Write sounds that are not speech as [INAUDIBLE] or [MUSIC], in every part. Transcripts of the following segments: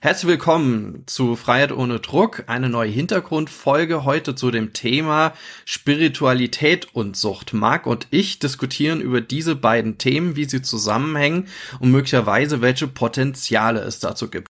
Herzlich willkommen zu Freiheit ohne Druck, eine neue Hintergrundfolge heute zu dem Thema Spiritualität und Sucht. Marc und ich diskutieren über diese beiden Themen, wie sie zusammenhängen und möglicherweise welche Potenziale es dazu gibt.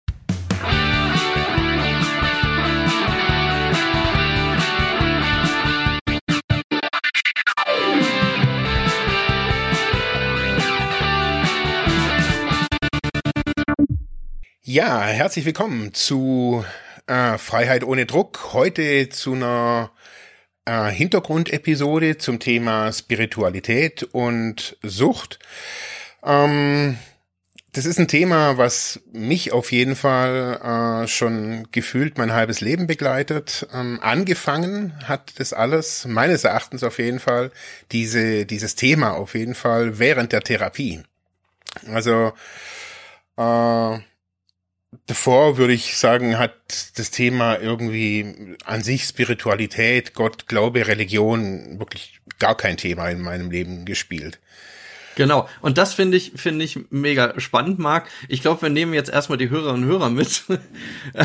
Ja, herzlich willkommen zu äh, Freiheit ohne Druck. Heute zu einer äh, Hintergrundepisode zum Thema Spiritualität und Sucht. Ähm, das ist ein Thema, was mich auf jeden Fall äh, schon gefühlt mein halbes Leben begleitet. Ähm, angefangen hat das alles, meines Erachtens auf jeden Fall, diese, dieses Thema auf jeden Fall während der Therapie. Also äh, davor würde ich sagen, hat das Thema irgendwie an sich Spiritualität, Gott, Glaube, Religion wirklich gar kein Thema in meinem Leben gespielt. Genau. Und das finde ich, finde ich mega spannend, Marc. Ich glaube, wir nehmen jetzt erstmal die Hörerinnen und Hörer mit. [LAUGHS]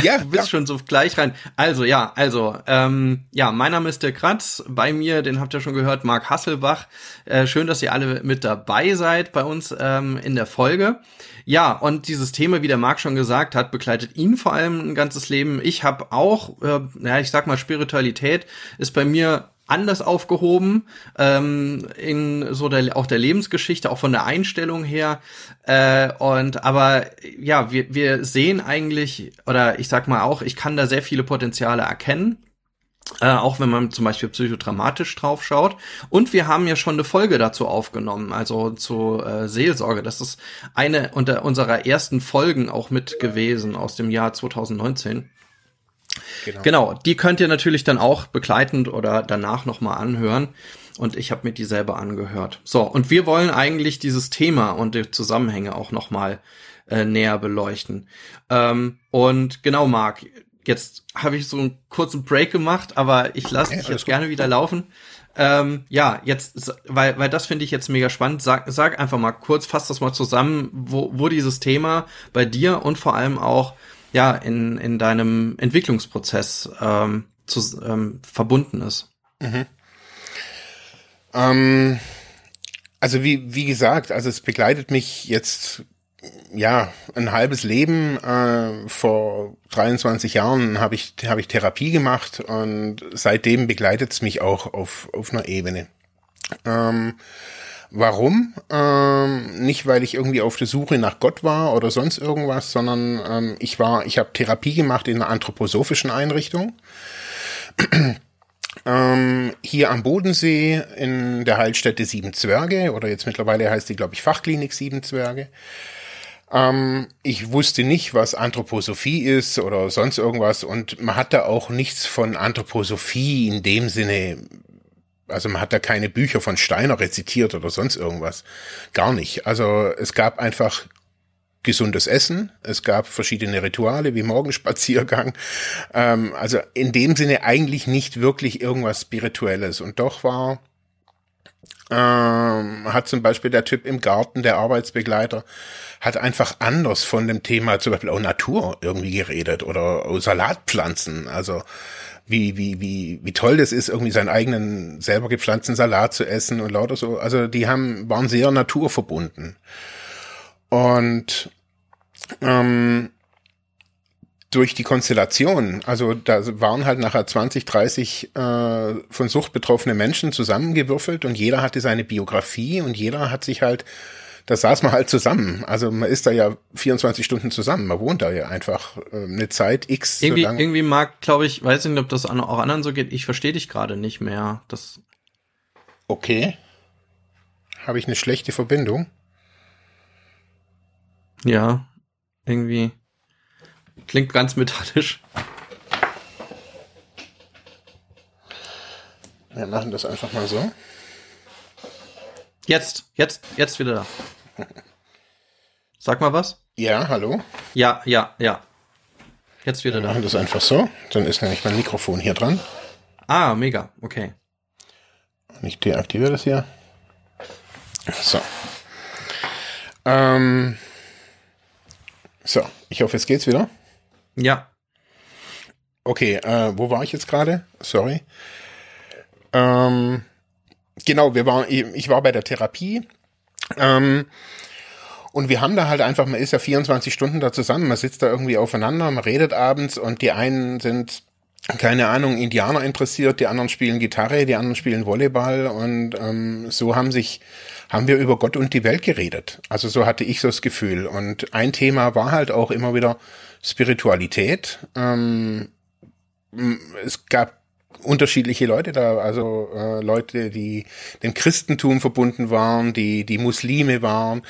Ja, du bist klar. schon so gleich rein. Also, ja, also, ähm, ja, mein Name ist der Kratz. Bei mir, den habt ihr schon gehört, Marc Hasselbach. Äh, schön, dass ihr alle mit dabei seid bei uns ähm, in der Folge. Ja, und dieses Thema, wie der Marc schon gesagt hat, begleitet ihn vor allem ein ganzes Leben. Ich habe auch, äh, ja, ich sag mal, Spiritualität ist bei mir anders aufgehoben ähm, in so der auch der Lebensgeschichte, auch von der Einstellung her. Äh, und aber ja, wir, wir sehen eigentlich, oder ich sag mal auch, ich kann da sehr viele Potenziale erkennen. Äh, auch wenn man zum Beispiel psychodramatisch drauf schaut. Und wir haben ja schon eine Folge dazu aufgenommen, also zu äh, Seelsorge. Das ist eine unter unserer ersten Folgen auch mit gewesen aus dem Jahr 2019. Genau. genau, die könnt ihr natürlich dann auch begleitend oder danach nochmal anhören. Und ich habe mir die selber angehört. So, und wir wollen eigentlich dieses Thema und die Zusammenhänge auch nochmal äh, näher beleuchten. Ähm, und genau, Marc, jetzt habe ich so einen kurzen Break gemacht, aber ich lasse dich jetzt gut. gerne wieder laufen. Ähm, ja, jetzt, weil, weil das finde ich jetzt mega spannend. Sag, sag einfach mal kurz, fass das mal zusammen, wo, wo dieses Thema bei dir und vor allem auch ja in, in deinem Entwicklungsprozess ähm, zu, ähm, verbunden ist. Mhm. Ähm, also wie, wie gesagt, also es begleitet mich jetzt ja ein halbes Leben. Äh, vor 23 Jahren habe ich, hab ich Therapie gemacht und seitdem begleitet es mich auch auf, auf einer Ebene. Ähm, Warum? Ähm, nicht, weil ich irgendwie auf der Suche nach Gott war oder sonst irgendwas, sondern ähm, ich war, ich habe Therapie gemacht in einer anthroposophischen Einrichtung. [CLEARS THROAT] ähm, hier am Bodensee in der Heilstätte Sieben Zwerge oder jetzt mittlerweile heißt die, glaube ich, Fachklinik Sieben Zwerge. Ähm, ich wusste nicht, was Anthroposophie ist oder sonst irgendwas und man hat da auch nichts von Anthroposophie in dem Sinne also man hat da keine Bücher von Steiner rezitiert oder sonst irgendwas. Gar nicht. Also es gab einfach gesundes Essen, es gab verschiedene Rituale wie Morgenspaziergang. Ähm, also in dem Sinne eigentlich nicht wirklich irgendwas Spirituelles. Und doch war ähm, hat zum Beispiel der Typ im Garten, der Arbeitsbegleiter, hat einfach anders von dem Thema zum Beispiel auch Natur irgendwie geredet oder Salatpflanzen. Also wie, wie, wie, wie toll das ist, irgendwie seinen eigenen selber gepflanzten Salat zu essen und lauter so. Also die haben, waren sehr naturverbunden. Und ähm, durch die Konstellation, also da waren halt nachher 20, 30 äh, von Sucht betroffene Menschen zusammengewürfelt und jeder hatte seine Biografie und jeder hat sich halt da saß man halt zusammen. Also man ist da ja 24 Stunden zusammen. Man wohnt da ja einfach äh, eine Zeit X. Irgendwie, so irgendwie mag, glaube ich, weiß nicht, ob das auch anderen so geht. Ich verstehe dich gerade nicht mehr. Das. Okay. Habe ich eine schlechte Verbindung? Ja, irgendwie. Klingt ganz metallisch. Wir machen das einfach mal so. Jetzt, jetzt, jetzt wieder da. Sag mal was. Ja, hallo. Ja, ja, ja. Jetzt wieder da. Machen das einfach so. Dann ist nämlich mein Mikrofon hier dran. Ah, mega. Okay. Ich deaktiviere das hier. So. Ähm. So, ich hoffe, jetzt geht's wieder. Ja. Okay, äh, wo war ich jetzt gerade? Sorry. Ähm, genau, wir waren, ich war bei der Therapie. Ähm, und wir haben da halt einfach, man ist ja 24 Stunden da zusammen, man sitzt da irgendwie aufeinander, man redet abends und die einen sind, keine Ahnung, Indianer interessiert, die anderen spielen Gitarre, die anderen spielen Volleyball und ähm, so haben sich, haben wir über Gott und die Welt geredet. Also so hatte ich so das Gefühl. Und ein Thema war halt auch immer wieder Spiritualität. Ähm, es gab unterschiedliche Leute da, also äh, Leute, die dem Christentum verbunden waren, die die Muslime waren,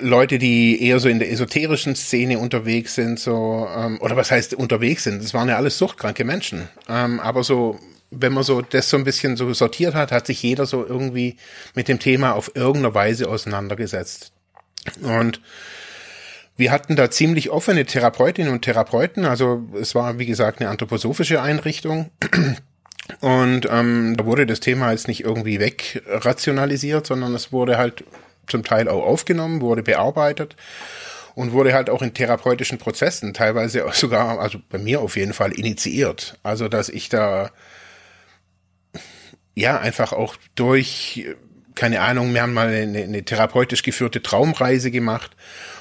Leute, die eher so in der esoterischen Szene unterwegs sind, so ähm, oder was heißt unterwegs sind? Das waren ja alles suchtkranke Menschen, ähm, aber so wenn man so das so ein bisschen so sortiert hat, hat sich jeder so irgendwie mit dem Thema auf irgendeine Weise auseinandergesetzt und wir hatten da ziemlich offene Therapeutinnen und Therapeuten. Also es war, wie gesagt, eine anthroposophische Einrichtung. Und ähm, da wurde das Thema jetzt nicht irgendwie wegrationalisiert, sondern es wurde halt zum Teil auch aufgenommen, wurde bearbeitet und wurde halt auch in therapeutischen Prozessen teilweise [LAUGHS] sogar, also bei mir auf jeden Fall initiiert. Also dass ich da ja einfach auch durch, keine Ahnung, wir haben mal eine, eine therapeutisch geführte Traumreise gemacht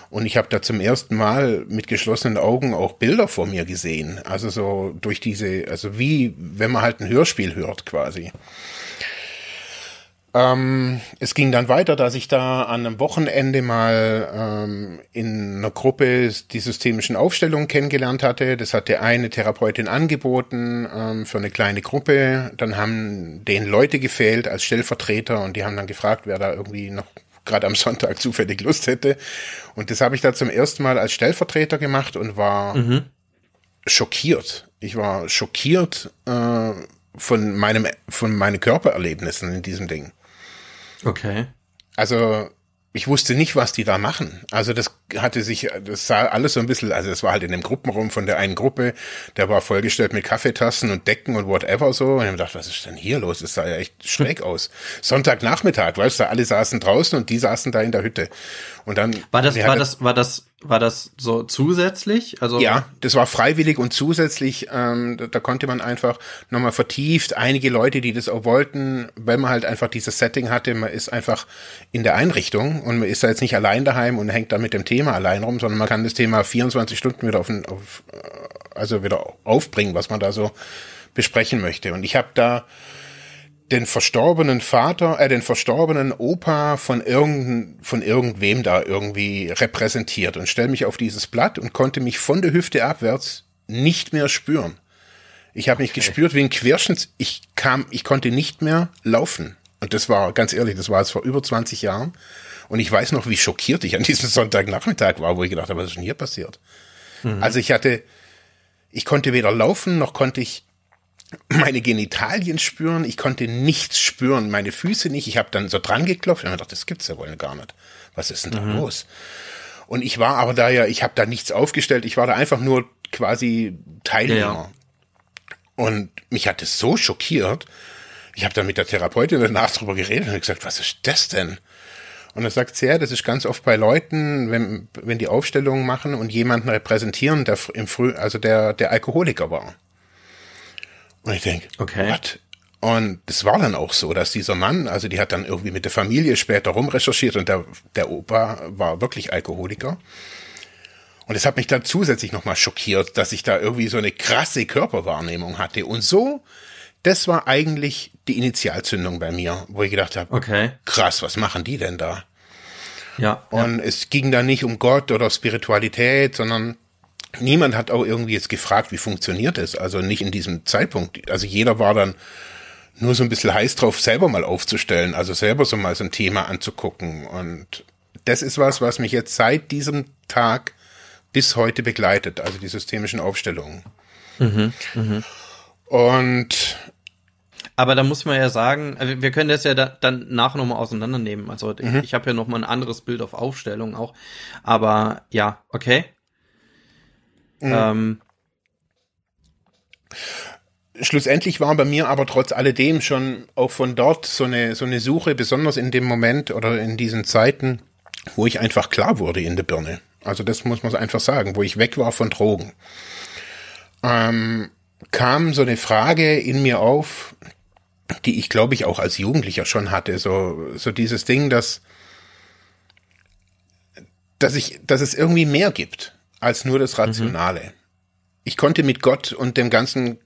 und ich habe da zum ersten Mal mit geschlossenen Augen auch Bilder vor mir gesehen. Also so durch diese, also wie wenn man halt ein Hörspiel hört quasi. Ähm, es ging dann weiter, dass ich da an einem Wochenende mal ähm, in einer Gruppe die systemischen Aufstellungen kennengelernt hatte. Das hatte eine Therapeutin angeboten ähm, für eine kleine Gruppe. Dann haben denen Leute gefehlt als Stellvertreter und die haben dann gefragt, wer da irgendwie noch gerade am Sonntag [LAUGHS] zufällig Lust hätte. Und das habe ich da zum ersten Mal als Stellvertreter gemacht und war mhm. schockiert. Ich war schockiert äh, von meinem, von meinen Körpererlebnissen in diesem Ding. Okay. Also ich wusste nicht, was die da machen. Also das hatte sich, das sah alles so ein bisschen, also es war halt in dem Gruppenraum von der einen Gruppe, der war vollgestellt mit Kaffeetassen und Decken und whatever so. Und ich gedacht, was ist denn hier los? Das sah ja echt schräg [LAUGHS] aus. Sonntagnachmittag, weißt du, alle saßen draußen und die saßen da in der Hütte. Und dann. War das, war das, war das war das so zusätzlich? Also ja, das war freiwillig und zusätzlich. Ähm, da, da konnte man einfach nochmal vertieft einige Leute, die das auch wollten, weil man halt einfach dieses Setting hatte. Man ist einfach in der Einrichtung und man ist da jetzt nicht allein daheim und hängt da mit dem Thema allein rum, sondern man kann das Thema 24 Stunden wieder auf, auf also wieder aufbringen, was man da so besprechen möchte. Und ich habe da den verstorbenen Vater, äh, den verstorbenen Opa von irgend, von irgendwem da irgendwie repräsentiert und stelle mich auf dieses Blatt und konnte mich von der Hüfte abwärts nicht mehr spüren. Ich habe mich okay. gespürt wie ein Querschnitt. Ich kam, ich konnte nicht mehr laufen. Und das war, ganz ehrlich, das war jetzt vor über 20 Jahren. Und ich weiß noch, wie schockiert ich an diesem [LAUGHS] Sonntagnachmittag war, wo ich gedacht habe, was ist denn hier passiert? Mhm. Also ich hatte, ich konnte weder laufen, noch konnte ich meine Genitalien spüren, ich konnte nichts spüren, meine Füße nicht. Ich habe dann so dran geklopft und mir gedacht, das gibt's ja wohl gar nicht. Was ist denn da mhm. los? Und ich war aber da ja, ich habe da nichts aufgestellt, ich war da einfach nur quasi Teilnehmer. Ja. Und mich hat es so schockiert. Ich habe dann mit der Therapeutin danach drüber geredet und gesagt, was ist das denn? Und er sagt sehr, das ist ganz oft bei Leuten, wenn, wenn die Aufstellungen machen und jemanden repräsentieren, der im Früh, also der, der Alkoholiker war. Und ich denke, okay. what? Und es war dann auch so, dass dieser Mann, also die hat dann irgendwie mit der Familie später rumrecherchiert und der, der Opa war wirklich Alkoholiker. Und es hat mich dann zusätzlich nochmal schockiert, dass ich da irgendwie so eine krasse Körperwahrnehmung hatte. Und so, das war eigentlich die Initialzündung bei mir, wo ich gedacht habe, okay. krass, was machen die denn da? Ja. Und ja. es ging da nicht um Gott oder Spiritualität, sondern niemand hat auch irgendwie jetzt gefragt, wie funktioniert es. Also nicht in diesem Zeitpunkt. Also jeder war dann nur so ein bisschen heiß drauf, selber mal aufzustellen, also selber so mal so ein Thema anzugucken. Und das ist was, was mich jetzt seit diesem Tag bis heute begleitet, also die systemischen Aufstellungen. Mhm, mh. Und aber da muss man ja sagen, also wir können das ja da, dann nachher nochmal auseinandernehmen. Also mhm. ich, ich habe ja nochmal ein anderes Bild auf Aufstellung auch. Aber ja, okay. Mhm. Ähm, Schlussendlich war bei mir aber trotz alledem schon auch von dort so eine, so eine Suche, besonders in dem Moment oder in diesen Zeiten, wo ich einfach klar wurde in der Birne. Also das muss man einfach sagen, wo ich weg war von Drogen. Ähm, kam so eine Frage in mir auf, die ich glaube ich auch als Jugendlicher schon hatte, so, so dieses Ding, dass, dass ich, dass es irgendwie mehr gibt als nur das Rationale. Mhm. Ich konnte mit Gott und dem ganzen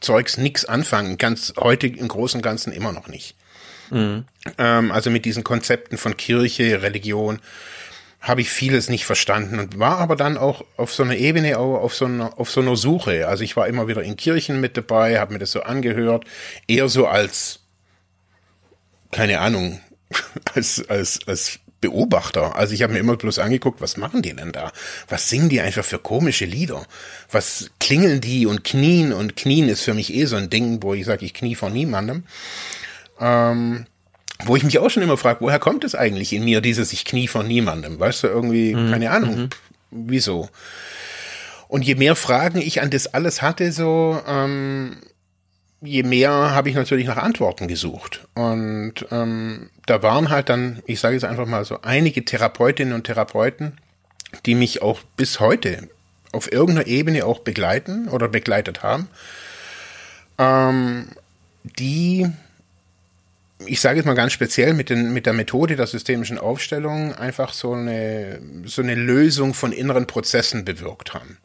Zeugs nichts anfangen, ganz heute im Großen und Ganzen immer noch nicht. Mhm. Ähm, also mit diesen Konzepten von Kirche, Religion habe ich vieles nicht verstanden und war aber dann auch auf so einer Ebene, auf so einer, auf so einer Suche. Also ich war immer wieder in Kirchen mit dabei, habe mir das so angehört, eher so als, keine Ahnung, [LAUGHS] als, als, als Beobachter. Also ich habe mir immer bloß angeguckt, was machen die denn da? Was singen die einfach für komische Lieder? Was klingeln die und knien? Und knien ist für mich eh so ein Ding, wo ich sage, ich knie vor niemandem. Ähm, wo ich mich auch schon immer frage, woher kommt es eigentlich in mir, dieses Ich knie vor niemandem? Weißt du, irgendwie, mhm. keine Ahnung, mhm. wieso? Und je mehr Fragen ich an das alles hatte, so, ähm, je mehr habe ich natürlich nach Antworten gesucht. Und ähm, da waren halt dann, ich sage jetzt einfach mal so, einige Therapeutinnen und Therapeuten, die mich auch bis heute auf irgendeiner Ebene auch begleiten oder begleitet haben, ähm, die ich sage jetzt mal ganz speziell mit, den, mit der Methode der systemischen Aufstellung einfach so eine, so eine Lösung von inneren Prozessen bewirkt haben.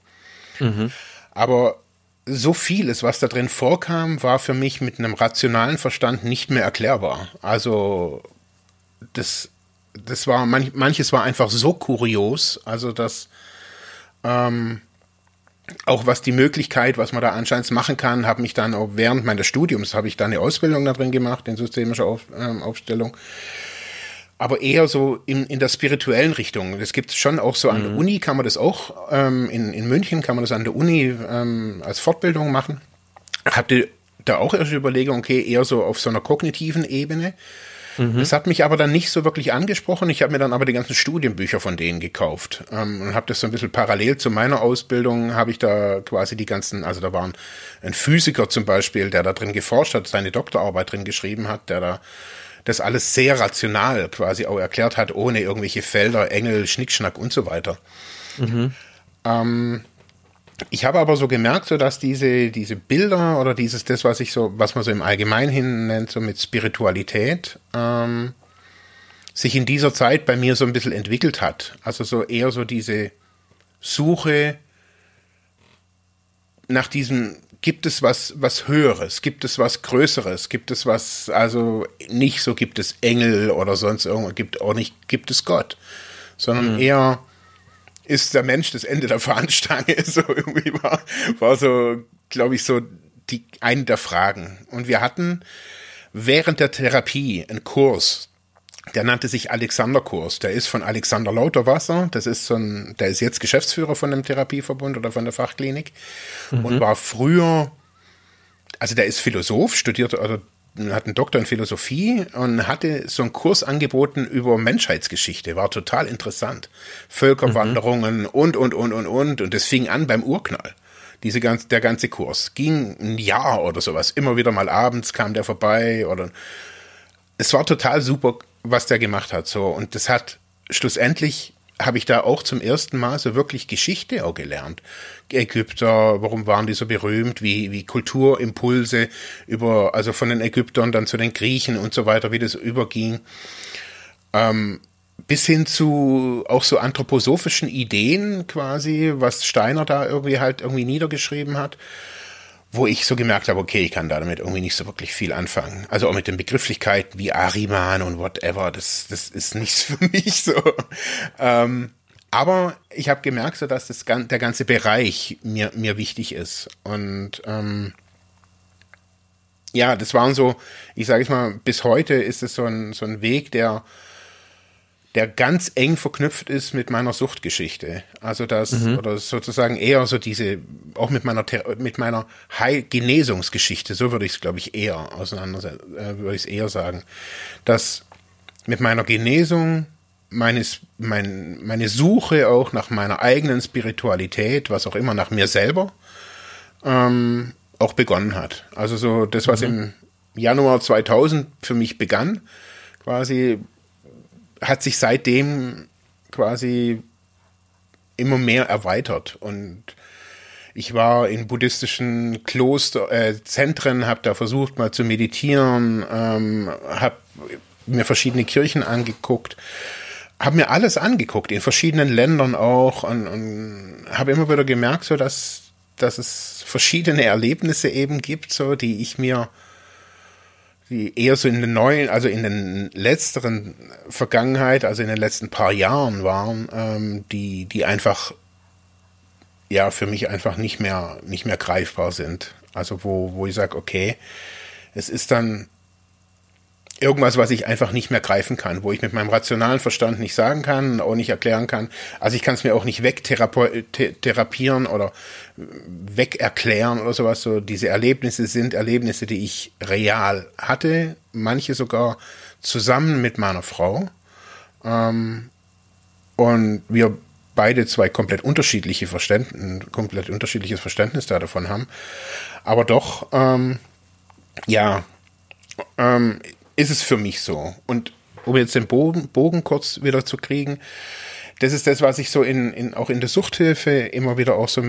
Mhm. Aber so vieles, was da drin vorkam, war für mich mit einem rationalen Verstand nicht mehr erklärbar. Also das, das war manch, manches war einfach so kurios, also dass ähm, auch was die Möglichkeit, was man da anscheinend machen kann, habe mich dann auch während meines Studiums, habe ich da eine Ausbildung da drin gemacht, in systemischer Auf, ähm, Aufstellung. Aber eher so in, in der spirituellen Richtung. Das gibt es schon auch so an mhm. der Uni, kann man das auch, ähm, in, in München kann man das an der Uni ähm, als Fortbildung machen. Habt ihr da auch erst Überlegung, okay, eher so auf so einer kognitiven Ebene? Mhm. Das hat mich aber dann nicht so wirklich angesprochen. Ich habe mir dann aber die ganzen Studienbücher von denen gekauft ähm, und habe das so ein bisschen parallel zu meiner Ausbildung, habe ich da quasi die ganzen, also da war ein Physiker zum Beispiel, der da drin geforscht hat, seine Doktorarbeit drin geschrieben hat, der da das alles sehr rational quasi auch erklärt hat, ohne irgendwelche Felder, Engel, Schnickschnack und so weiter. Mhm. Ähm, ich habe aber so gemerkt, so dass diese, diese Bilder oder dieses, das, was ich so, was man so im Allgemeinen nennt, so mit Spiritualität, ähm, sich in dieser Zeit bei mir so ein bisschen entwickelt hat. Also so eher so diese Suche nach diesem, gibt es was, was Höheres, gibt es was Größeres, gibt es was, also nicht so gibt es Engel oder sonst irgendwas, gibt auch nicht, gibt es Gott, sondern mhm. eher, ist der Mensch das Ende der Fahnenstange. [LAUGHS] So irgendwie war, war so, glaube ich, so die, eine der Fragen. Und wir hatten während der Therapie einen Kurs, der nannte sich Alexander-Kurs. Der ist von Alexander Lauterwasser. Das ist so ein, der ist jetzt Geschäftsführer von dem Therapieverbund oder von der Fachklinik mhm. und war früher, also der ist Philosoph, studiert oder hat einen Doktor in Philosophie und hatte so einen Kurs angeboten über Menschheitsgeschichte. War total interessant. Völkerwanderungen mhm. und, und, und, und, und. Und das fing an beim Urknall. Diese ganz, der ganze Kurs. Ging ein Jahr oder sowas. Immer wieder mal abends kam der vorbei oder, es war total super, was der gemacht hat, so. Und das hat schlussendlich habe ich da auch zum ersten Mal so wirklich Geschichte auch gelernt. Ägypter, warum waren die so berühmt, wie, wie Kulturimpulse über, also von den Ägyptern dann zu den Griechen und so weiter, wie das überging. Ähm, bis hin zu auch so anthroposophischen Ideen quasi, was Steiner da irgendwie halt irgendwie niedergeschrieben hat wo ich so gemerkt habe, okay, ich kann damit irgendwie nicht so wirklich viel anfangen. Also auch mit den Begrifflichkeiten wie Ariman und whatever, das, das ist nichts [LAUGHS] für mich so. Ähm, aber ich habe gemerkt, so dass das, der ganze Bereich mir, mir wichtig ist. Und ähm, ja, das waren so, ich sage es mal, bis heute ist es so ein, so ein Weg, der der ganz eng verknüpft ist mit meiner Suchtgeschichte. Also das, mhm. oder sozusagen eher so diese, auch mit meiner, mit meiner Heil Genesungsgeschichte, so würde ich es, glaube ich, eher auseinandersetzen, äh, würde ich es eher sagen, dass mit meiner Genesung meines, mein, meine Suche auch nach meiner eigenen Spiritualität, was auch immer, nach mir selber, ähm, auch begonnen hat. Also so das, was mhm. im Januar 2000 für mich begann, quasi hat sich seitdem quasi immer mehr erweitert. Und ich war in buddhistischen Kloster, äh, Zentren, habe da versucht mal zu meditieren, ähm, habe mir verschiedene Kirchen angeguckt, habe mir alles angeguckt, in verschiedenen Ländern auch und, und habe immer wieder gemerkt, so dass, dass es verschiedene Erlebnisse eben gibt, so die ich mir die eher so in den neuen, also in den letzteren Vergangenheit, also in den letzten paar Jahren waren, ähm, die, die einfach ja für mich einfach nicht mehr, nicht mehr greifbar sind. Also wo, wo ich sage, okay, es ist dann irgendwas, was ich einfach nicht mehr greifen kann, wo ich mit meinem rationalen Verstand nicht sagen kann, auch nicht erklären kann. Also ich kann es mir auch nicht wegtherapieren oder wegerklären oder sowas. So diese Erlebnisse sind Erlebnisse, die ich real hatte, manche sogar zusammen mit meiner Frau. Ähm, und wir beide zwei komplett unterschiedliche Verständnis, komplett unterschiedliches Verständnis da davon haben. Aber doch, ähm, ja, ähm, ist es für mich so. Und um jetzt den Bogen, Bogen kurz wieder zu kriegen, das ist das, was ich so in, in auch in der Suchthilfe immer wieder auch so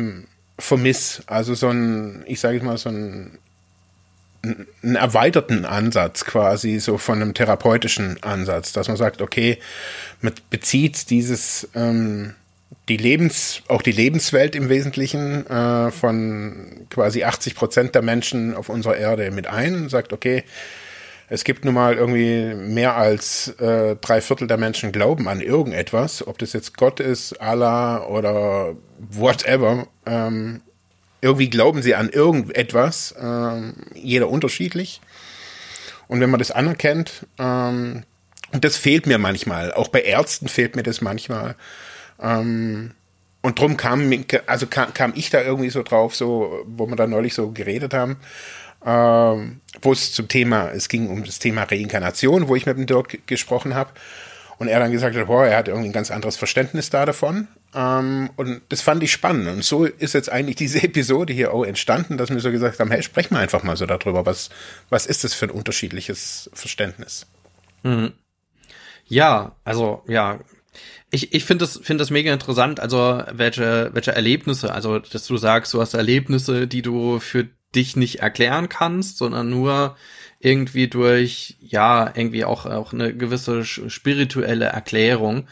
vermiss. Also so ein, ich sage mal, so ein einen erweiterten Ansatz quasi, so von einem therapeutischen Ansatz, dass man sagt, okay, man bezieht dieses ähm, die Lebens, auch die Lebenswelt im Wesentlichen äh, von quasi 80 Prozent der Menschen auf unserer Erde mit ein und sagt, okay, es gibt nun mal irgendwie mehr als äh, drei Viertel der Menschen glauben an irgendetwas, ob das jetzt Gott ist, Allah oder whatever. Ähm, irgendwie glauben sie an irgendetwas, ähm, jeder unterschiedlich. Und wenn man das anerkennt, ähm, und das fehlt mir manchmal, auch bei Ärzten fehlt mir das manchmal, ähm, und drum kam, also kam, kam ich da irgendwie so drauf, so, wo wir da neulich so geredet haben, ähm, wo es zum Thema, es ging um das Thema Reinkarnation, wo ich mit dem Dirk gesprochen habe. Und er dann gesagt hat, boah, er hat irgendwie ein ganz anderes Verständnis da davon. Ähm, und das fand ich spannend. Und so ist jetzt eigentlich diese [LAUGHS] Episode hier auch entstanden, dass wir so gesagt haben, hey, sprechen wir einfach mal so darüber. Was, was ist das für ein unterschiedliches Verständnis? Mhm. Ja, also ja, ich, ich finde das, finde das mega interessant, also welche, welche Erlebnisse, also dass du sagst, du hast Erlebnisse, die du für dich nicht erklären kannst, sondern nur irgendwie durch, ja, irgendwie auch, auch eine gewisse spirituelle Erklärung.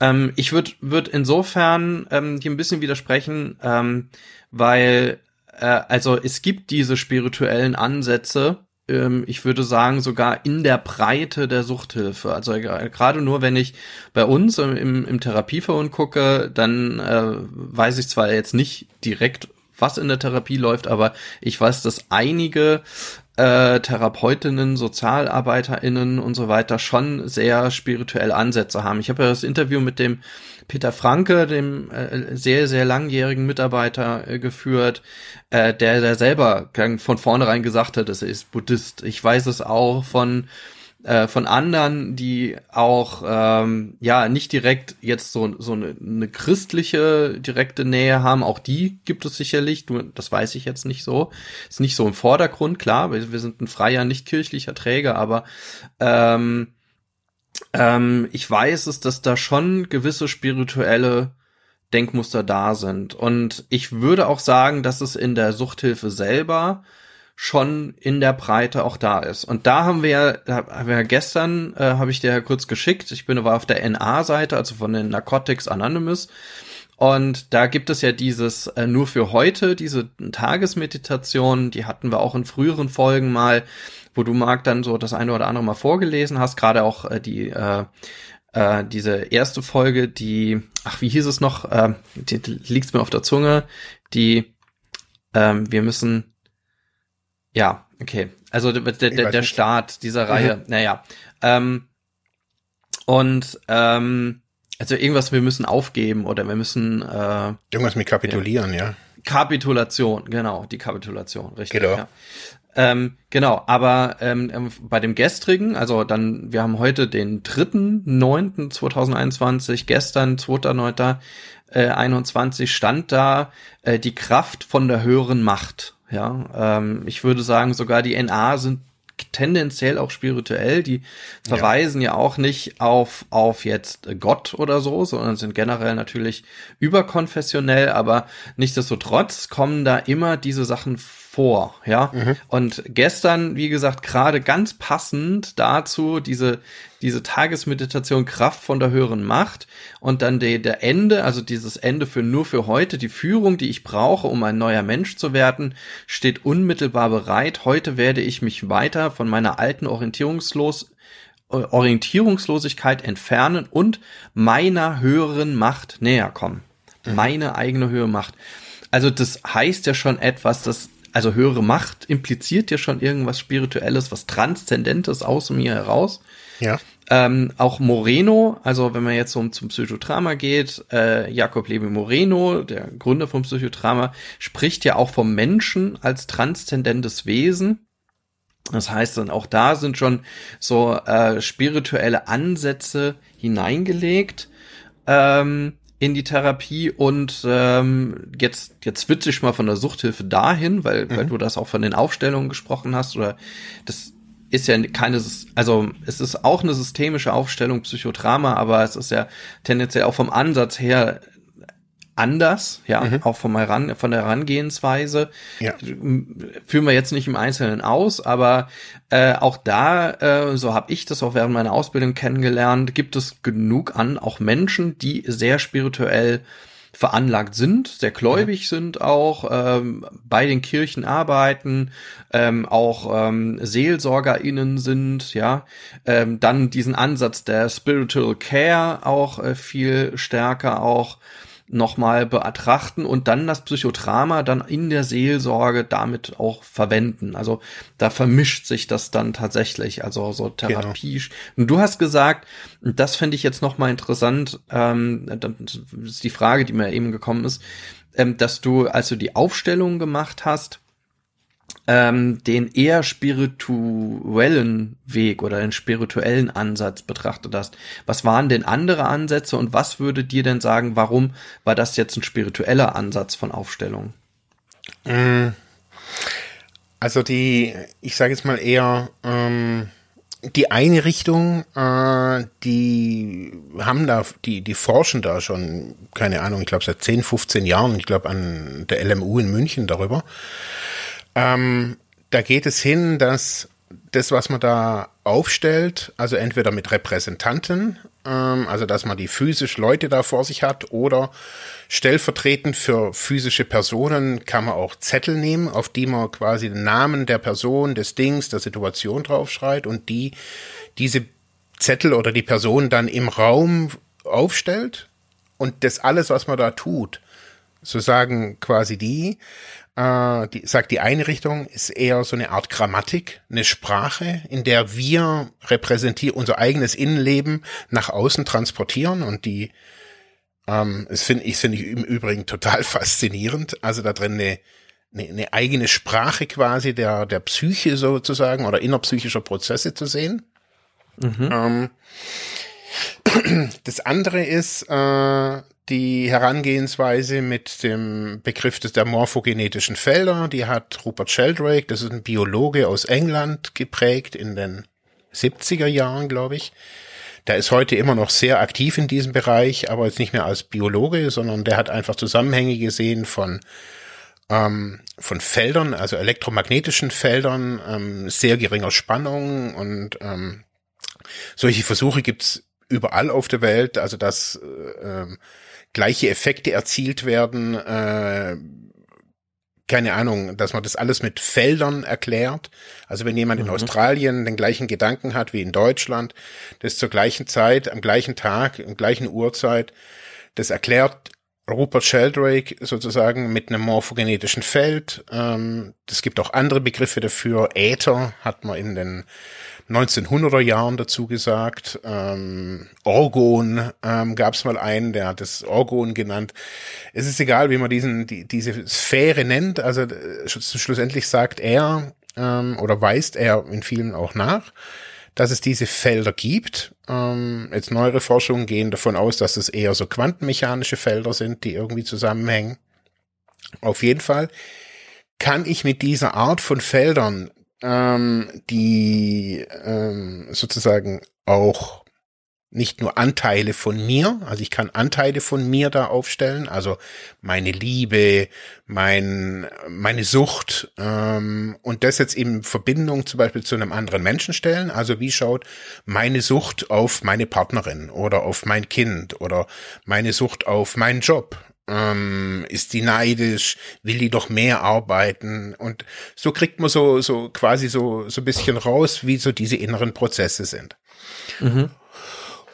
Ähm, ich würde würd insofern ähm, hier ein bisschen widersprechen, ähm, weil, äh, also es gibt diese spirituellen Ansätze, ich würde sagen, sogar in der Breite der Suchthilfe. Also äh, gerade nur, wenn ich bei uns im, im Therapieverbund gucke, dann äh, weiß ich zwar jetzt nicht direkt, was in der Therapie läuft, aber ich weiß, dass einige äh, Therapeutinnen, SozialarbeiterInnen und so weiter schon sehr spirituelle Ansätze haben. Ich habe ja das Interview mit dem Peter Franke, dem äh, sehr, sehr langjährigen Mitarbeiter, äh, geführt, äh, der, der selber von vornherein gesagt hat, dass er ist Buddhist. Ich weiß es auch von äh, von anderen, die auch ähm, ja nicht direkt jetzt so so eine, eine christliche direkte Nähe haben, auch die gibt es sicherlich. Du, das weiß ich jetzt nicht so. Ist nicht so im Vordergrund, klar. Wir, wir sind ein freier, nicht kirchlicher Träger, aber ähm, ähm, ich weiß es, dass da schon gewisse spirituelle Denkmuster da sind. Und ich würde auch sagen, dass es in der Suchthilfe selber schon in der Breite auch da ist. Und da haben wir ja, haben wir ja gestern, äh, habe ich dir ja kurz geschickt, ich bin aber auf der NA-Seite, also von den Narcotics Anonymous. Und da gibt es ja dieses äh, nur für heute, diese Tagesmeditation, die hatten wir auch in früheren Folgen mal, wo du Marc dann so das eine oder andere mal vorgelesen hast, gerade auch äh, die äh, äh, diese erste Folge, die, ach, wie hieß es noch, äh, die, die liegt's mir auf der Zunge, die ähm, wir müssen ja, okay. Also der, der, der Start dieser Reihe, mhm. naja. Ähm, und ähm, also irgendwas, wir müssen aufgeben oder wir müssen äh, irgendwas mit kapitulieren, ja. ja. Kapitulation, genau, die Kapitulation, richtig. Genau. Ja. Ähm, genau, aber ähm, ähm bei dem gestrigen, also dann, wir haben heute den 3.9.2021, gestern 2.9.21 äh, stand da äh, die Kraft von der höheren Macht. Ja, ähm, ich würde sagen, sogar die NA sind tendenziell auch spirituell. Die verweisen ja, ja auch nicht auf, auf jetzt Gott oder so, sondern sind generell natürlich überkonfessionell, aber nichtsdestotrotz kommen da immer diese Sachen vor, ja. Mhm. Und gestern, wie gesagt, gerade ganz passend dazu diese, diese Tagesmeditation Kraft von der höheren Macht und dann der, der Ende, also dieses Ende für nur für heute, die Führung, die ich brauche, um ein neuer Mensch zu werden, steht unmittelbar bereit. Heute werde ich mich weiter von meiner alten Orientierungslos Orientierungslosigkeit entfernen und meiner höheren Macht näher kommen. Mhm. Meine eigene höhere Macht. Also das heißt ja schon etwas, das also höhere Macht impliziert ja schon irgendwas Spirituelles, was Transzendentes aus mir heraus. Ja. Ähm, auch Moreno, also wenn man jetzt so zum Psychodrama geht, äh, Jakob Levi Moreno, der Gründer vom Psychodrama, spricht ja auch vom Menschen als transzendentes Wesen. Das heißt dann auch da sind schon so äh, spirituelle Ansätze hineingelegt. Ähm, in die Therapie und ähm, jetzt jetzt switche ich mal von der Suchthilfe dahin, weil mhm. weil du das auch von den Aufstellungen gesprochen hast oder das ist ja keine also es ist auch eine systemische Aufstellung Psychodrama, aber es ist ja tendenziell auch vom Ansatz her anders, ja, mhm. auch vom Heran, von der Herangehensweise. Ja. Führen wir jetzt nicht im Einzelnen aus, aber äh, auch da, äh, so habe ich das auch während meiner Ausbildung kennengelernt, gibt es genug an, auch Menschen, die sehr spirituell veranlagt sind, sehr gläubig mhm. sind auch, ähm, bei den Kirchen arbeiten, ähm, auch ähm, SeelsorgerInnen sind, ja, ähm, dann diesen Ansatz der Spiritual Care auch äh, viel stärker auch nochmal betrachten und dann das Psychodrama dann in der Seelsorge damit auch verwenden. Also da vermischt sich das dann tatsächlich, also so Therapie. Genau. Und du hast gesagt, das fände ich jetzt nochmal interessant, ähm, das ist die Frage, die mir eben gekommen ist, ähm, dass du, als du die Aufstellung gemacht hast, ähm, den eher spirituellen Weg oder den spirituellen Ansatz betrachtet hast. Was waren denn andere Ansätze und was würde dir denn sagen, warum war das jetzt ein spiritueller Ansatz von Aufstellung? Mm. Also die, ich sage jetzt mal eher, ähm, die eine Richtung, äh, die haben da, die, die forschen da schon, keine Ahnung, ich glaube seit 10, 15 Jahren, ich glaube an der LMU in München darüber. Ähm, da geht es hin, dass das, was man da aufstellt, also entweder mit Repräsentanten, ähm, also dass man die physisch Leute da vor sich hat, oder stellvertretend für physische Personen kann man auch Zettel nehmen, auf die man quasi den Namen der Person, des Dings, der Situation draufschreibt und die diese Zettel oder die Person dann im Raum aufstellt und das alles, was man da tut, so sagen quasi die, äh, die, sagt die eine Richtung, ist eher so eine Art Grammatik, eine Sprache, in der wir repräsentieren, unser eigenes Innenleben nach außen transportieren und die, ähm, das finde ich, finde ich im Übrigen total [LAUGHS] faszinierend. Also da drin eine, eine, eine eigene Sprache quasi der, der Psyche sozusagen oder innerpsychischer Prozesse zu sehen. Mhm. Ähm, [CLEARS THROAT] das andere ist, äh, die Herangehensweise mit dem Begriff des der morphogenetischen Felder, die hat Rupert Sheldrake, das ist ein Biologe aus England, geprägt in den 70er Jahren, glaube ich. Der ist heute immer noch sehr aktiv in diesem Bereich, aber jetzt nicht mehr als Biologe, sondern der hat einfach Zusammenhänge gesehen von ähm, von Feldern, also elektromagnetischen Feldern, ähm, sehr geringer Spannung und ähm, solche Versuche gibt's überall auf der Welt, also dass äh, ähm, gleiche Effekte erzielt werden, äh, keine Ahnung, dass man das alles mit Feldern erklärt. Also wenn jemand mhm. in Australien den gleichen Gedanken hat wie in Deutschland, das zur gleichen Zeit, am gleichen Tag, am gleichen Uhrzeit, das erklärt Rupert Sheldrake sozusagen mit einem morphogenetischen Feld. Ähm, es gibt auch andere Begriffe dafür. Äther hat man in den 1900er Jahren dazu gesagt. Ähm, Orgon ähm, gab es mal einen, der hat das Orgon genannt. Es ist egal, wie man diesen die, diese Sphäre nennt. Also äh, schlussendlich sagt er ähm, oder weist er in vielen auch nach, dass es diese Felder gibt. Ähm, jetzt neuere Forschungen gehen davon aus, dass es eher so quantenmechanische Felder sind, die irgendwie zusammenhängen. Auf jeden Fall kann ich mit dieser Art von Feldern ähm, die ähm, sozusagen auch nicht nur Anteile von mir, also ich kann Anteile von mir da aufstellen, also meine Liebe, mein, meine Sucht ähm, und das jetzt in Verbindung zum Beispiel zu einem anderen Menschen stellen. Also wie schaut meine Sucht auf meine Partnerin oder auf mein Kind oder meine Sucht auf meinen Job? Ähm, ist die neidisch? Will die doch mehr arbeiten? Und so kriegt man so so quasi so so ein bisschen raus, wie so diese inneren Prozesse sind. Mhm.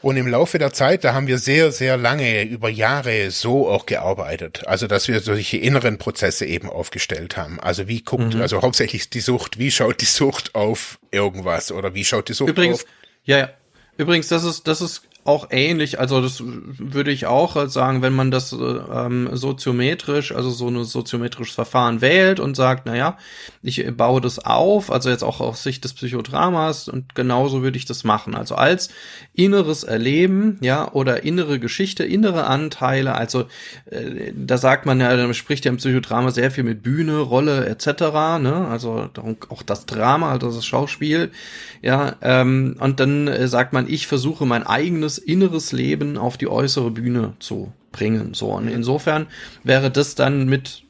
Und im Laufe der Zeit, da haben wir sehr, sehr lange, über Jahre so auch gearbeitet. Also, dass wir solche inneren Prozesse eben aufgestellt haben. Also, wie guckt, mhm. also hauptsächlich die Sucht, wie schaut die Sucht auf irgendwas oder wie schaut die Sucht Übrigens, auf? Ja, ja. Übrigens, das ist, das ist auch ähnlich. Also das würde ich auch sagen, wenn man das ähm, soziometrisch, also so ein soziometrisches Verfahren wählt und sagt, naja, ich baue das auf, also jetzt auch aus Sicht des Psychodramas und genauso würde ich das machen. Also als inneres Erleben, ja, oder innere Geschichte, innere Anteile, also äh, da sagt man ja, da spricht ja im Psychodrama sehr viel mit Bühne, Rolle etc., ne, also auch das Drama, also das Schauspiel, ja, ähm, und dann äh, sagt man, ich versuche mein eigenes inneres Leben auf die äußere Bühne zu bringen. So, und insofern wäre das dann mit